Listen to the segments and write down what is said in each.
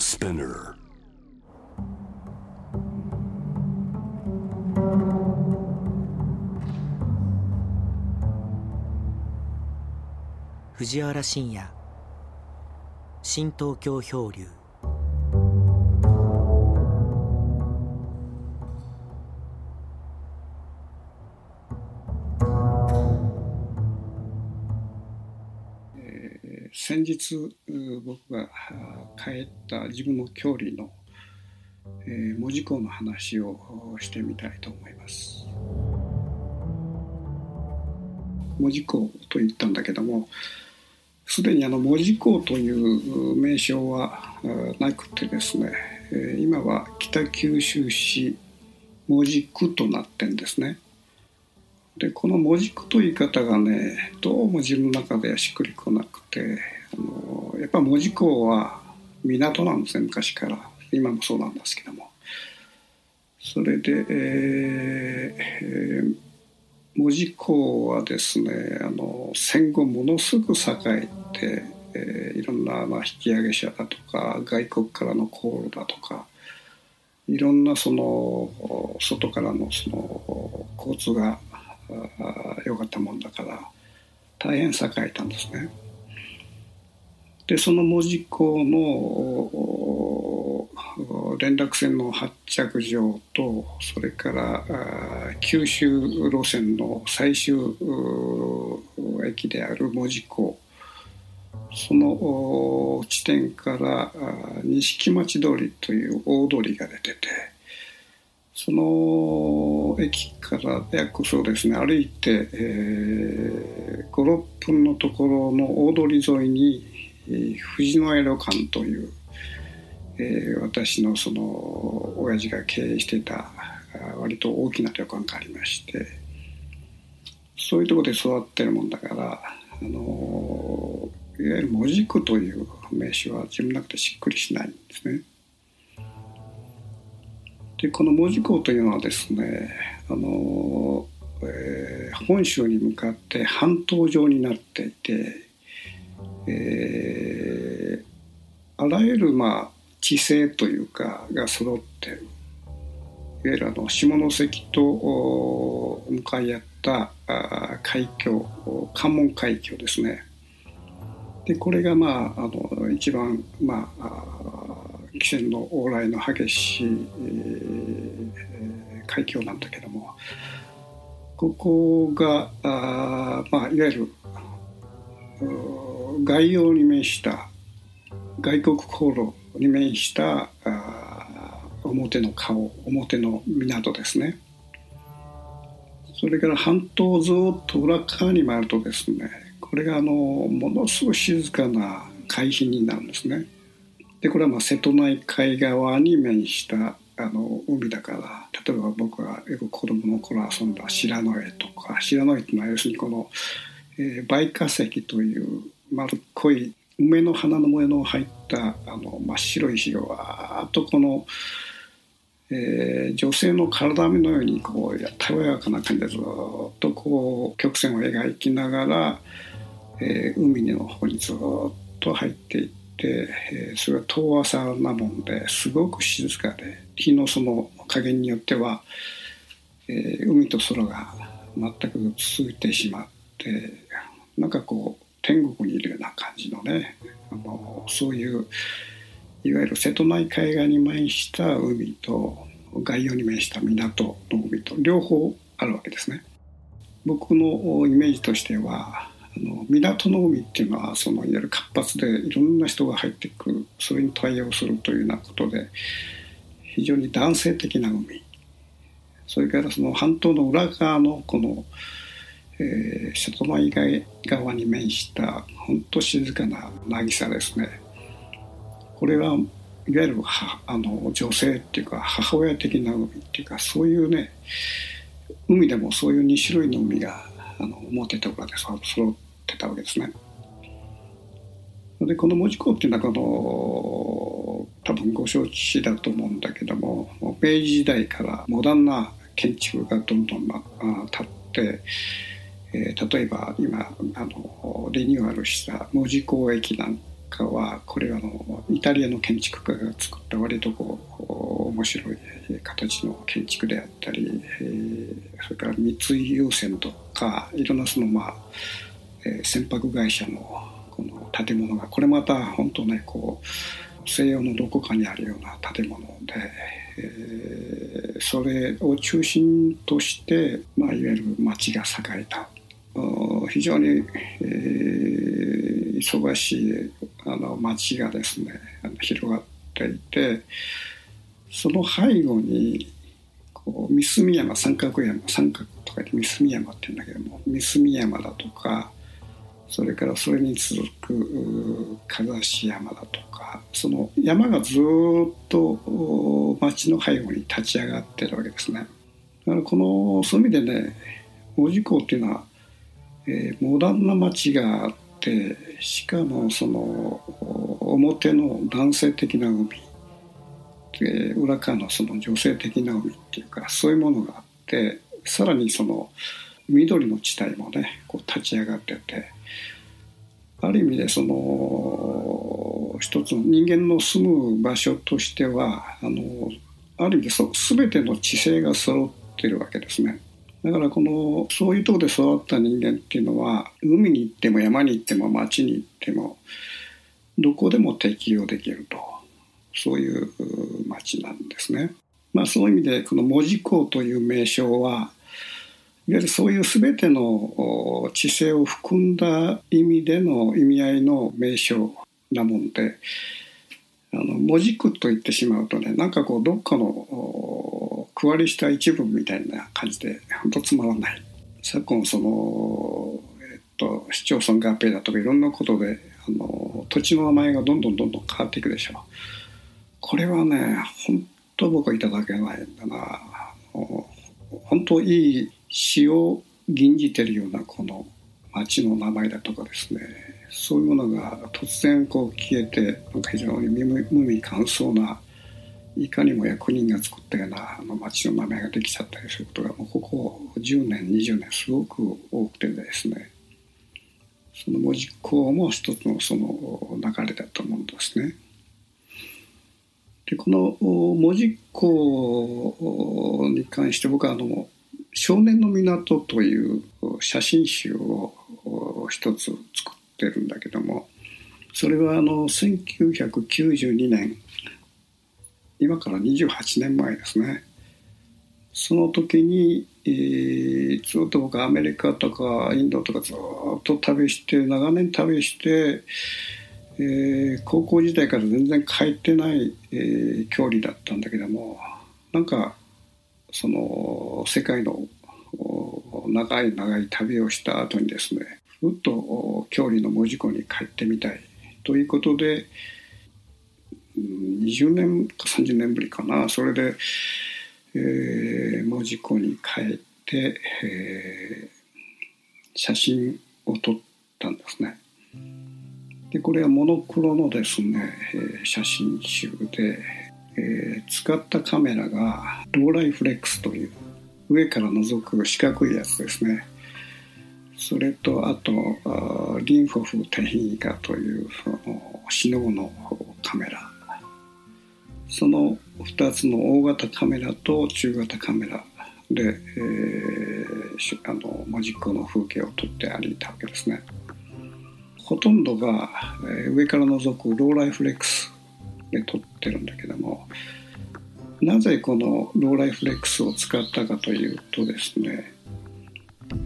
Spinner. 藤原信也。新東京漂流。日僕が帰った自分の郷里のえ門司港の話をしてみたいと思います。門司港と言ったんだけどもすでにあの門司港という名称はなくてですね今は北九州市門司区となってんですね。でこの門司区という言い方がねどうも自分の中ではしっくりこなくてあのやっぱ門司港は港なんですね昔から今もそうなんですけどもそれで、えーえー、門司港はですねあの戦後ものすごく栄えて、えー、いろんな、まあ、引き上げ者だとか外国からの航路だとかいろんなその外からのその交通が良かったもんだから大変栄えたんですね。でその門司港の連絡船の発着場とそれから九州路線の最終駅である門司港。その地点から錦町通りという大通りが出ててその駅から約そうですね歩いて、えー、56分のところの大通り沿いに藤野屋旅館という、えー、私のその親父が経営していた割と大きな旅館がありましてそういうところで育ってるもんだからあのいわゆる門司区という名詞は自分の中でしっくりしないんですね。でこの門司港というのはですねあの、えー、本州に向かって半島状になっていて、えー、あらゆるまあ地勢というかが揃ってる。いわゆるあの下関と向かい合った海峡関門海峡ですね。でこれがまああの一番まあ汽船の往来の激しい、えー、海峡なんだけどもここがあ、まあ、いわゆる外洋に面した外国航路に面したあ表の顔表の港ですね。それから半島ずっと裏側に回るとですねこれがあのものすごい静かな海浜になるんですね。でこれはまあ瀬戸内海側に面したあの海だから例えば僕がよく子供の頃遊んだ白野江とか白野江っていうのは要するにこの、えー、梅化石という丸っこい梅の花の模様の入ったあの真っ白い石がわーっとこの、えー、女性の体目のようにこうやたわやかな感じでずっとこう曲線を描きながら、えー、海の方にずっと入っていって。えー、それは遠浅なもんですごく静かで日のその加減によっては、えー、海と空が全く続いてしまってなんかこう天国にいるような感じのねあのそういういわゆる瀬戸内海岸に面した海と外洋に面した港の海と両方あるわけですね。僕のイメージとしてはあの港の海っていうのはそのいわゆる活発でいろんな人が入ってくるそれに対応するというようなことで非常に男性的な海それからその半島の裏側のこの、えー、瀬戸内海側に面した本当静かな渚ですねこれはいわゆるあの女性っていうか母親的な海っていうかそういうね海でもそういう2種類の海があの表と裏で揃ってたわけですね。でこの門司港っていうのはこの多分ご承知だと思うんだけども明治時代からモダンな建築がどんどん、まあ、建って、えー、例えば今あのリニューアルした門司港駅なんかはこれはのイタリアの建築家が作った割とこう面白い形の建築であったり、えー、それから三井優先とかいろんなそのまあ、えー、船舶会社のこの建物がこれまた本当ねこう西洋のどこかにあるような建物で、えー、それを中心として、まあ、いわゆる町が栄えた。非常に、えー、忙しいあの町がですねあの広がっていてその背後にこう三隅山三角山三角とか言って三隅山って言うんだけども三隅山だとかそれからそれに続く風足山だとかその山がずっと町の背後に立ち上がってるわけですね。だからこのそういう意味でね門司港っていうのはえー、モダンな街があってしかもその表の男性的な海、えー、裏側のその女性的な海っていうかそういうものがあってさらにその緑の地帯もねこう立ち上がっててある意味でその一つの人間の住む場所としてはあのある意味でそ全ての地性が揃ってるわけですね。だからこのそういうとこで育った人間っていうのは海に行っても山に行っても町に行ってもどこでも適用できるとそういう町なんですね。まあ、そういう意味でこの門司港という名称はいわゆるそういう全ての知性を含んだ意味での意味合いの名称なもんであの門司区と言ってしまうとねなんかこうどっかの区割りした一部みたいな感じで本当つまらない。昨今その、えっと、市町村合併だとかいろんなことであの土地の名前がどんどんどんどん変わっていくでしょう。これはね本当僕はいただけないんだな。本当いい詩を吟じてるようなこの町の名前だとかですね。そういうものが突然こう消えてなんか非常に無味乾燥ないかにも役人が作ったようなあの町の名前ができちゃったりすることがもうここ10年20年すごく多くてですねその文字工も一つのその流れだと思うんですね。でこの文字工に関して僕はあの「少年の港」という写真集を一つ作ってるんだけどもそれはあの1992年今から28年前ですね。その時に、えー、ずっと僕アメリカとかインドとかずっと旅して長年旅して、えー、高校時代から全然帰ってない、えー、距離だったんだけどもなんかその世界の長い長い旅をした後にですねふっと距離の門司港に帰ってみたいということで、20年か30年ぶりかなそれで、えー、門司港に帰って、えー、写真を撮ったんですね。でこれはモノクロのですね、えー、写真集で、えー、使ったカメラがローライフレックスという上から覗く四角いやつですね。それとあとあリンフォフテヒーガというそのシノのカメラその2つの大型カメラと中型カメラで、えー、あのマジックの風景を撮って歩いたわけですね。ほとんどが、えー、上から覗くローライフレックスで撮ってるんだけどもなぜこのローライフレックスを使ったかというとですね、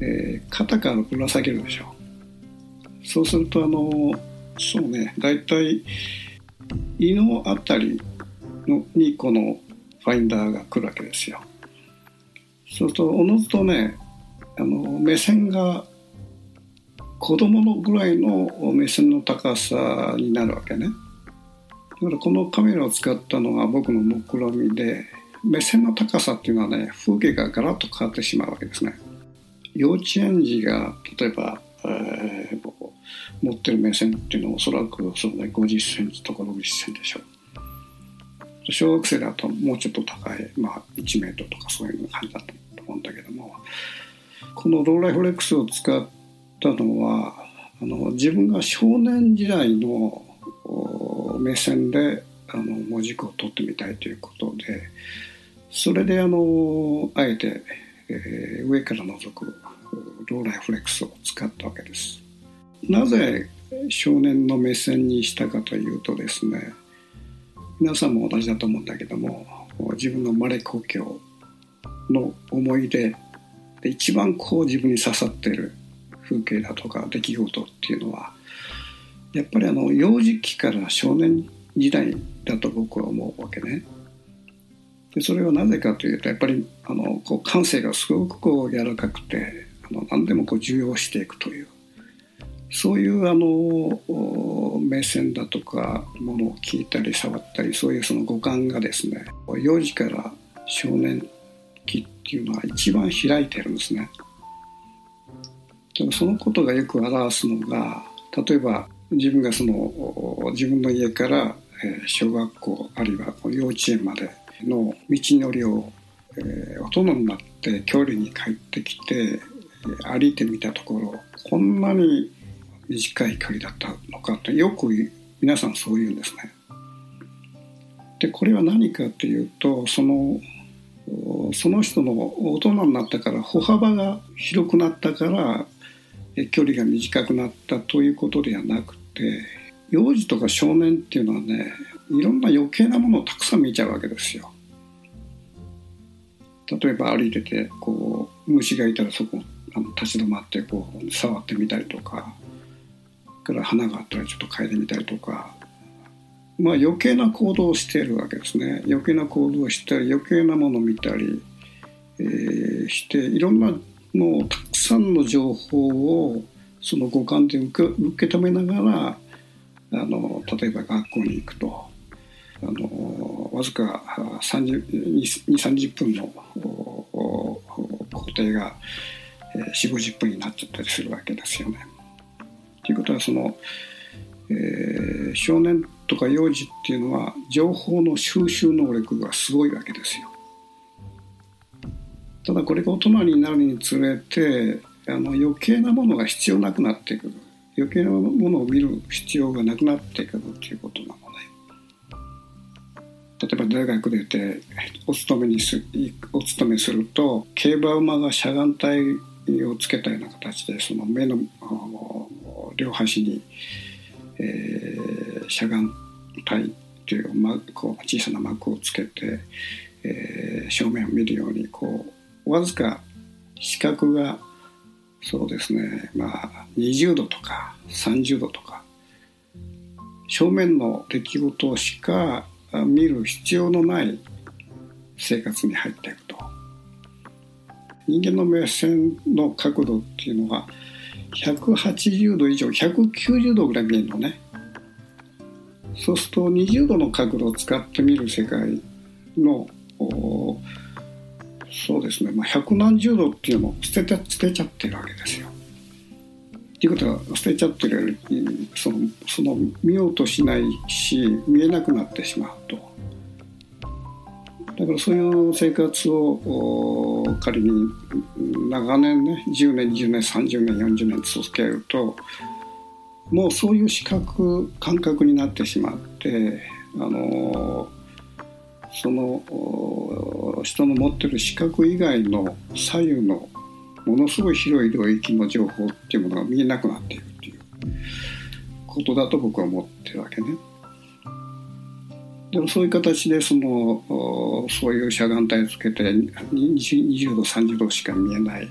えー、肩からぶら下げるでしょ。そうするとあのそうね大体胃のあたりにこのファインダーが来るわけですよ。そうするとおのずとねあの目線が子供のぐらいの目線の高さになるわけね。だからこのカメラを使ったのが僕の目論みで目線の高さっていうのはね風景がガラッと変わってしまうわけですね。幼稚園児が例えば、えー、持ってる目線っていうのはおそらくその、ね、50センチとか60センチでしょう。小学生だともうちょっと高い、まあ、1メートルとかそういう感じだったと思うんだけどもこのローライフレックスを使ったのはあの自分が少年時代の目線であの文字句を取ってみたいということでそれであのあえて、えー、上から覗くローライフレックスを使ったわけです。なぜ少年の目線にしたかというとですね皆さんも同じだと思うんだけども自分の生まれ故郷の思い出で一番こう自分に刺さってる風景だとか出来事っていうのはやっぱりあの幼児期から少年時代だと僕は思うわけね。でそれはなぜかというとやっぱりあのこう感性がすごくこう柔らかくてあの何でもこう受容していくというそういうあの目線だとかものを聞いたり触ったりそういうその五感がですね幼児から少年期っていうのは一番開いてるんですね。でもそのことがよく表すのが例えば自分がその自分の家から小学校あるいは幼稚園までの道のりを大人になって距離に帰ってきて歩いてみたところこんなに短い距離だったのかとよく皆さんそう言うんですね。でこれは何かというとそのその人の大人になったから歩幅が広くなったから距離が短くなったということではなくて幼児とか少年っていうのはねいろんな余計なものをたくさん見ちゃうわけですよ。例えば歩いててこう虫がいたらそこあの立ち止まってこう触ってみたりとかから花があったらちょっと嗅いでみたりとかまあ余計な行動をしているわけですね余計な行動をしたり余計なものを見たり、えー、していろんなもうたくさんの情報をその五感で受け受け止めながらあの例えば学校に行くとあのわずか2 3 0分の工程が4 5 0分になっちゃったりするわけですよね。ということはその、えー、少年とか幼児っていうのは情報の収集能力がすごいわけですよ。ただこれが大人になるにつれてあの余計なものが必要なくなってくる余計なものを見る必要がなくなってくるということなのね。例えば大学出てお勤めにすお勤めすると競馬馬がしゃがん帯をつけたような形でその目の両端に、えー、しゃがん帯というこう小さな膜をつけて、えー、正面を見るようにこうわずか視覚がそうですねまあ20度とか30度とか正面の出来事しか見る必要のない生活に入っていくと。人間の目線の角度っていうのは180度以上190度ぐらい見えるのねそうすると20度の角度を使って見る世界のそうですね、まあ、百何十度っていうのを捨て捨てちゃってるわけですよ。っていうことは捨てちゃってるそのその見ようとしないし見えなくなってしまうと。だからそういう生活を仮に長年ね10年20年30年40年続けるともうそういう視覚感覚になってしまってあのその人の持ってる視覚以外の左右のものすごい広い領域の情報っていうものが見えなくなっているっていうことだと僕は思ってるわけね。でもそういう形でそのそういう遮眼帯をつけて 20, 度30度しか見えない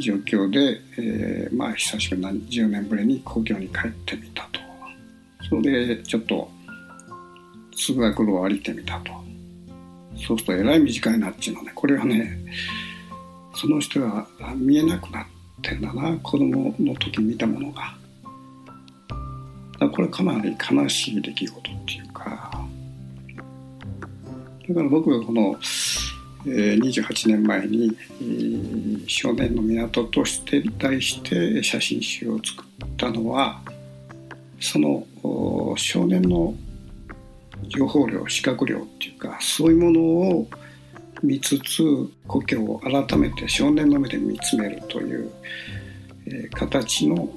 状況で、えー、まあ久しぶりに10年ぶりに故郷に帰ってみたと。それでちょっと通学路を歩いてみたと。そうするとえらい短いなっていうのねこれはねその人が見えなくなってんだな子供の時見たものが。これかなり悲しい出来事っていう。だから僕がこの、えー、28年前に、えー、少年の港として題して写真集を作ったのはその少年の情報量視覚量っていうかそういうものを見つつ故郷を改めて少年の目で見つめるという、えー、形の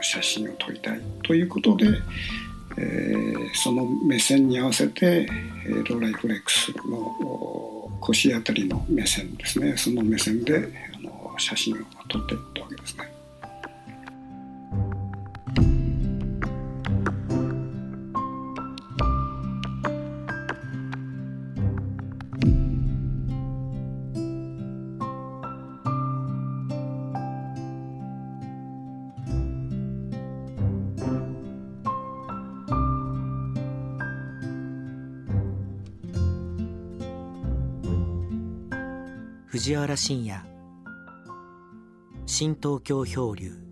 写真を撮りたいということで、えー、その目線に合わせてローライフレックスの腰あたりの目線ですねその目線であの写真を撮っていったわけですね。藤原信也。新東京漂流。